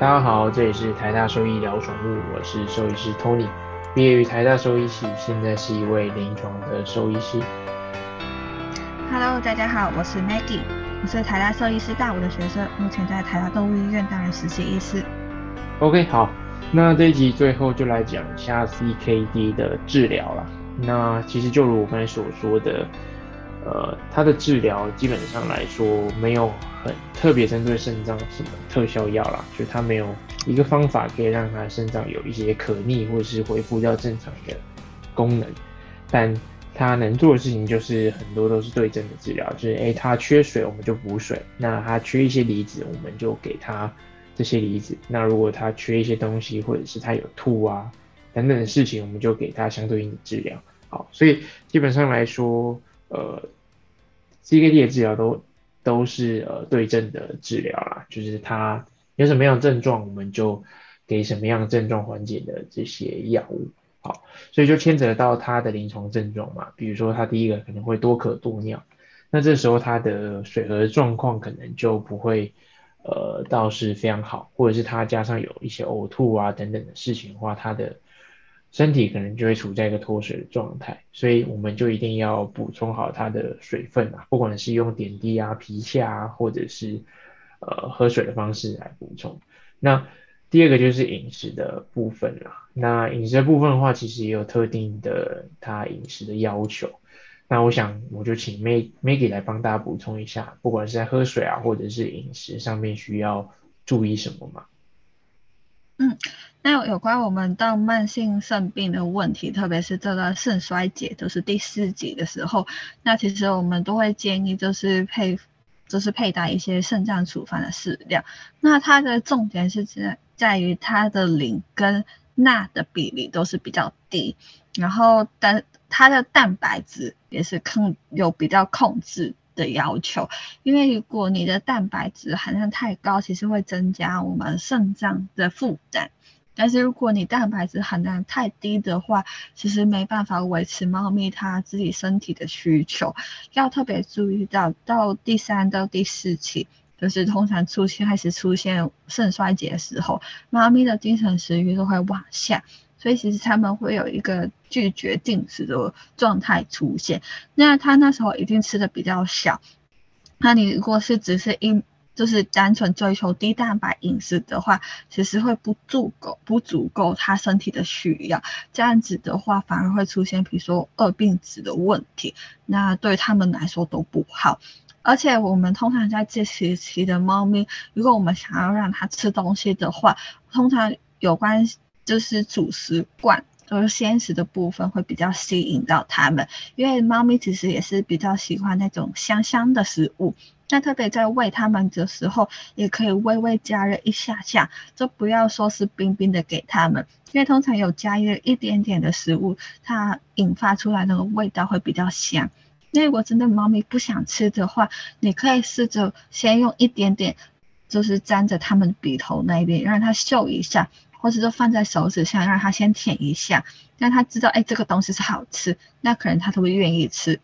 大家好，这里是台大兽医聊宠物，我是兽医师 Tony，毕业于台大兽医系，现在是一位临床的兽医师。Hello，大家好，我是 Maggie，我是台大兽医师大五的学生，目前在台大动物医院担任实习医师。OK，好，那这一集最后就来讲一下 CKD 的治疗了。那其实就如我刚才所说的。呃，它的治疗基本上来说没有很特别针对肾脏什么特效药啦，就它没有一个方法可以让它肾脏有一些可逆或者是恢复掉正常的功能，但它能做的事情就是很多都是对症的治疗，就是诶，它缺水我们就补水，那它缺一些离子我们就给它这些离子，那如果它缺一些东西或者是它有吐啊等等的事情，我们就给它相对应的治疗。好，所以基本上来说。呃，CKD 的治疗都都是呃对症的治疗啦，就是他有什么样的症状，我们就给什么样症状缓解的这些药物。好，所以就牵扯到他的临床症状嘛，比如说他第一个可能会多渴多尿，那这时候他的水合状况可能就不会呃倒是非常好，或者是他加上有一些呕吐啊等等的事情的话，他的。身体可能就会处在一个脱水的状态，所以我们就一定要补充好它的水分啊，不管是用点滴啊、皮下啊，或者是呃喝水的方式来补充。那第二个就是饮食的部分啦。那饮食的部分的话，其实也有特定的它饮食的要求。那我想我就请 Maggie 来帮大家补充一下，不管是在喝水啊，或者是饮食上面需要注意什么吗？那有关我们到慢性肾病的问题，特别是这个肾衰竭，就是第四级的时候，那其实我们都会建议就是配，就是佩戴一些肾脏处方的饲料。那它的重点是在在于它的磷跟钠的比例都是比较低，然后但它的蛋白质也是控有比较控制的要求，因为如果你的蛋白质含量太高，其实会增加我们肾脏的负担。但是如果你蛋白质含量太低的话，其实没办法维持猫咪它自己身体的需求，要特别注意到到第三到第四期，就是通常出现开始出现肾衰竭的时候，猫咪的精神食欲都会往下，所以其实他们会有一个拒绝进食的状态出现。那他那时候一定吃的比较小，那你如果是只是一。就是单纯追求低蛋白饮食的话，其实会不足够，不足够他身体的需要。这样子的话，反而会出现，比如说二病子的问题，那对他们来说都不好。而且我们通常在这时期的猫咪，如果我们想要让它吃东西的话，通常有关就是主食罐，就是鲜食的部分会比较吸引到它们，因为猫咪其实也是比较喜欢那种香香的食物。那特别在喂它们的时候，也可以微微加热一下下，就不要说是冰冰的给它们，因为通常有加热一点点的食物，它引发出来那个味道会比较香。那如果真的猫咪不想吃的话，你可以试着先用一点点，就是沾着它们鼻头那边，让它嗅一下，或者说放在手指上，让它先舔一下，让它知道，哎，这个东西是好吃，那可能它都会愿意吃。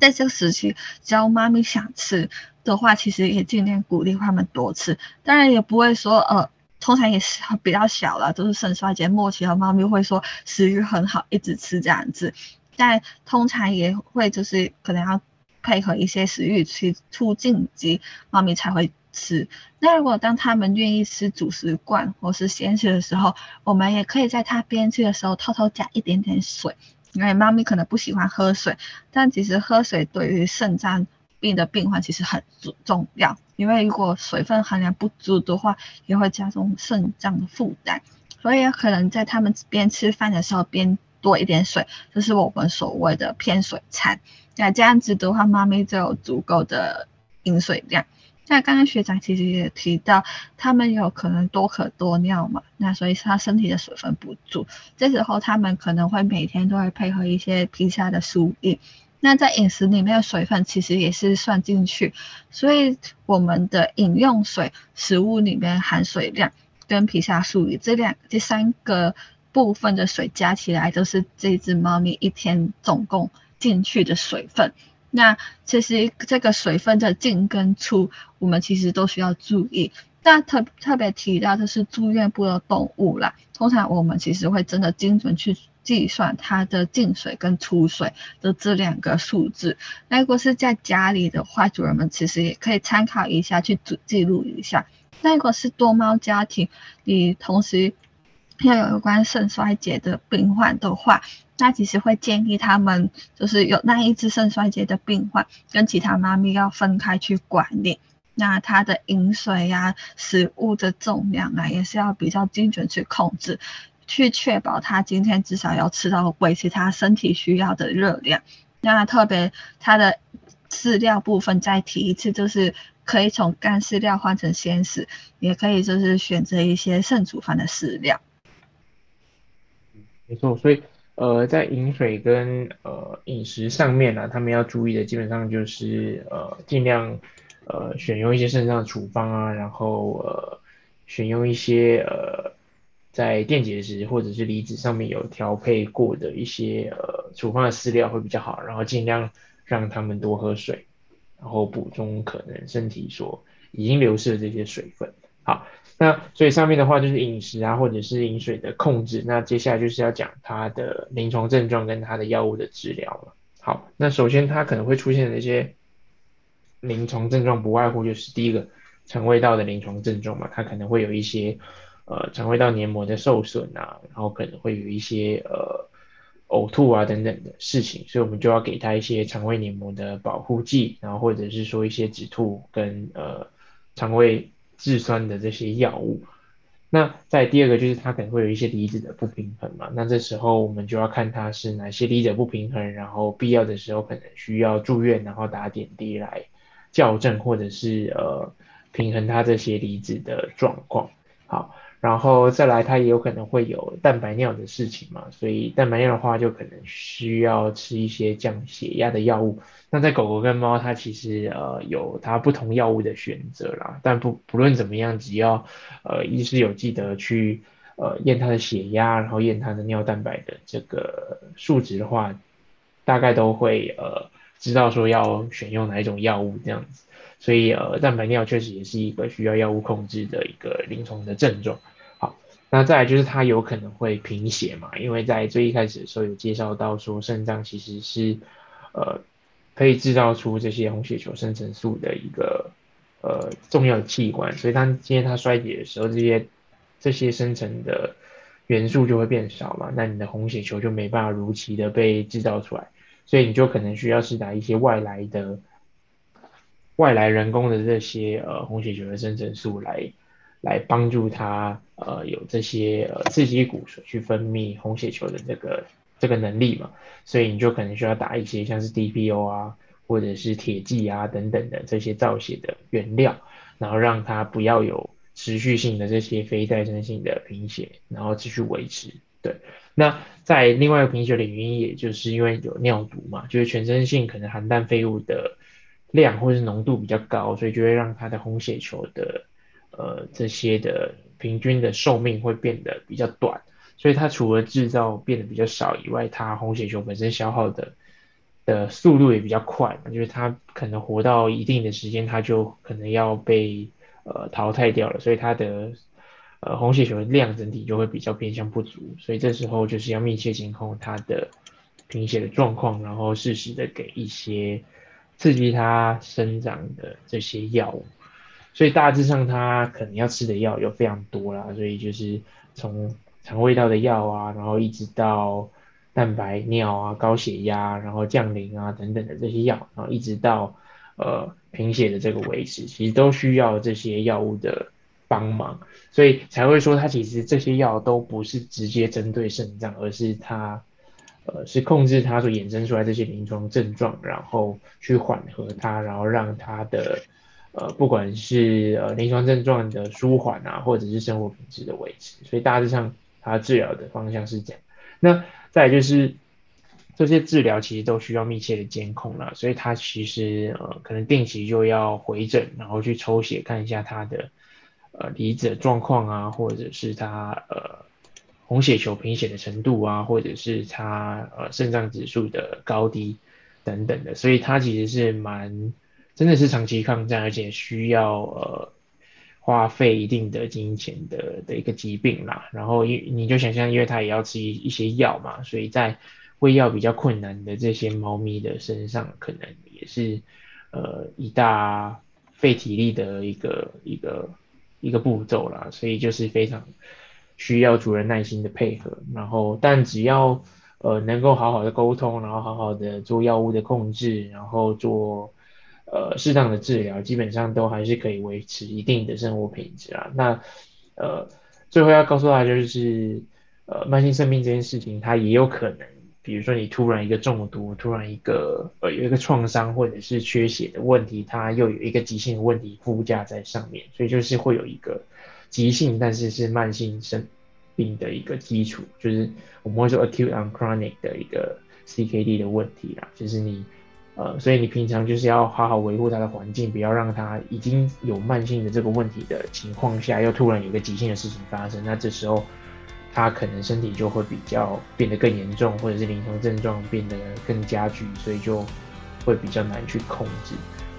在这个时期，只要妈咪想吃的话，其实也尽量鼓励他们多吃。当然也不会说，呃，通常也是比较小了，都是肾衰竭末期的猫咪会说食欲很好，一直吃这样子。但通常也会就是可能要配合一些食欲去促进及，猫咪才会吃。那如果当他们愿意吃主食罐或是鲜食的时候，我们也可以在它边吃的时候偷偷加一点点水。因为猫咪可能不喜欢喝水，但其实喝水对于肾脏病的病患其实很重要。因为如果水分含量不足的话，也会加重肾脏的负担。所以可能在他们边吃饭的时候边多一点水，这是我们所谓的偏水餐。那这样子的话，猫咪就有足够的饮水量。那刚刚学长其实也提到，他们有可能多渴多尿嘛，那所以他身体的水分不足，这时候他们可能会每天都会配合一些皮下的输液。那在饮食里面的水分其实也是算进去，所以我们的饮用水、食物里面含水量跟皮下输液这两这三个部分的水加起来，都是这只猫咪一天总共进去的水分。那其实这个水分的进跟出，我们其实都需要注意。但特特别提到就是住院部的动物啦，通常我们其实会真的精准去计算它的进水跟出水的这两个数字。那如果是在家里的话，主人们其实也可以参考一下去记记录一下。那如果是多猫家庭，你同时要有关肾衰竭的病患的话，那其实会建议他们就是有那一只肾衰竭的病患跟其他妈咪要分开去管理。那它的饮水呀、食物的重量啊，也是要比较精准去控制，去确保它今天至少要吃到维持它身体需要的热量。那特别它的饲料部分再提一次，就是可以从干饲料换成鲜食，也可以就是选择一些剩煮饭的饲料。没错，所以呃，在饮水跟呃饮食上面呢，他们要注意的基本上就是呃尽量。呃，选用一些肾脏处方啊，然后呃，选用一些呃，在电解质或者是离子上面有调配过的一些呃处方的饲料会比较好，然后尽量让他们多喝水，然后补充可能身体所已经流失的这些水分。好，那所以上面的话就是饮食啊，或者是饮水的控制。那接下来就是要讲它的临床症状跟它的药物的治疗了。好，那首先它可能会出现的一些。临床症状不外乎就是第一个肠胃道的临床症状嘛，它可能会有一些呃肠胃道黏膜的受损啊，然后可能会有一些呃呕吐啊等等的事情，所以我们就要给他一些肠胃黏膜的保护剂，然后或者是说一些止吐跟呃肠胃质酸的这些药物。那在第二个就是它可能会有一些离子的不平衡嘛，那这时候我们就要看它是哪些离子不平衡，然后必要的时候可能需要住院，然后打点滴来。校正或者是呃平衡它这些离子的状况，好，然后再来它也有可能会有蛋白尿的事情嘛，所以蛋白尿的话就可能需要吃一些降血压的药物。那在狗狗跟猫，它其实呃有它不同药物的选择啦，但不不论怎么样，只要呃医师有记得去呃验它的血压，然后验它的尿蛋白的这个数值的话，大概都会呃。知道说要选用哪一种药物这样子，所以呃蛋白尿确实也是一个需要药物控制的一个临床的症状。好，那再来就是它有可能会贫血嘛，因为在最一开始的时候有介绍到说肾脏其实是呃可以制造出这些红血球生成素的一个呃重要器官，所以当今天它衰竭的时候，这些这些生成的元素就会变少嘛，那你的红血球就没办法如期的被制造出来。所以你就可能需要是打一些外来的、外来人工的这些呃红血球的生成素来来帮助它呃有这些呃刺激骨髓去分泌红血球的这个这个能力嘛。所以你就可能需要打一些像是 DPO 啊，或者是铁剂啊等等的这些造血的原料，然后让它不要有持续性的这些非再生性的贫血，然后继续维持。对，那在另外一个贫血的原因，也就是因为有尿毒嘛，就是全身性可能含氮废物的量或是浓度比较高，所以就会让它的红血球的呃这些的平均的寿命会变得比较短，所以它除了制造变得比较少以外，它红血球本身消耗的的速度也比较快，就是它可能活到一定的时间，它就可能要被呃淘汰掉了，所以它的。呃，红血球的量整体就会比较偏向不足，所以这时候就是要密切监控它的贫血的状况，然后适时的给一些刺激它生长的这些药物。所以大致上它可能要吃的药有非常多啦，所以就是从肠胃道的药啊，然后一直到蛋白尿啊、高血压，然后降磷啊等等的这些药，然后一直到呃贫血的这个维持，其实都需要这些药物的。帮忙，所以才会说它其实这些药都不是直接针对肾脏，而是它，呃，是控制它所衍生出来这些临床症状，然后去缓和它，然后让它的，呃，不管是呃临床症状的舒缓啊，或者是生活品质的维持，所以大致上它治疗的方向是这样。那再就是这些治疗其实都需要密切的监控了，所以它其实呃可能定期就要回诊，然后去抽血看一下他的。呃，离子的状况啊，或者是它呃红血球贫血的程度啊，或者是它呃肾脏指数的高低等等的，所以它其实是蛮真的是长期抗战，而且需要呃花费一定的金钱的的一个疾病啦。然后因你就想象，因为它也要吃一一些药嘛，所以在喂药比较困难的这些猫咪的身上，可能也是呃一大费体力的一个一个一个步骤啦。所以就是非常需要主人耐心的配合。然后但只要呃能够好好的沟通，然后好好的做药物的控制，然后做呃适当的治疗，基本上都还是可以维持一定的生活品质啊。那呃最后要告诉大家就是呃慢性肾病这件事情，它也有可能。比如说你突然一个中毒，突然一个呃有一个创伤或者是缺血的问题，它又有一个急性的问题附加在上面，所以就是会有一个急性但是是慢性生病的一个基础，就是我们会说 acute and chronic 的一个 CKD 的问题啦，就是你呃所以你平常就是要好好维护它的环境，不要让它已经有慢性的这个问题的情况下，又突然有个急性的事情发生，那这时候。他可能身体就会比较变得更严重，或者是临床症状变得更加剧，所以就会比较难去控制。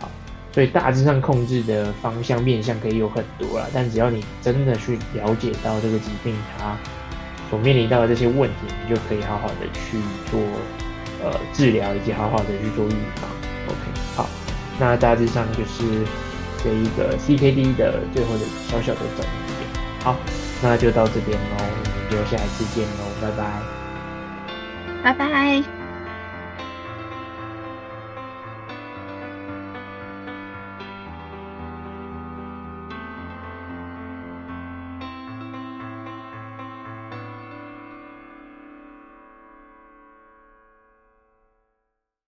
好，所以大致上控制的方向面向可以有很多啦，但只要你真的去了解到这个疾病它所面临到的这些问题，你就可以好好的去做呃治疗，以及好好的去做预防。OK，好，那大致上就是这一个 CKD 的最后的小小的总结。好，那就到这边喽。就下一次见喽，拜拜，拜拜。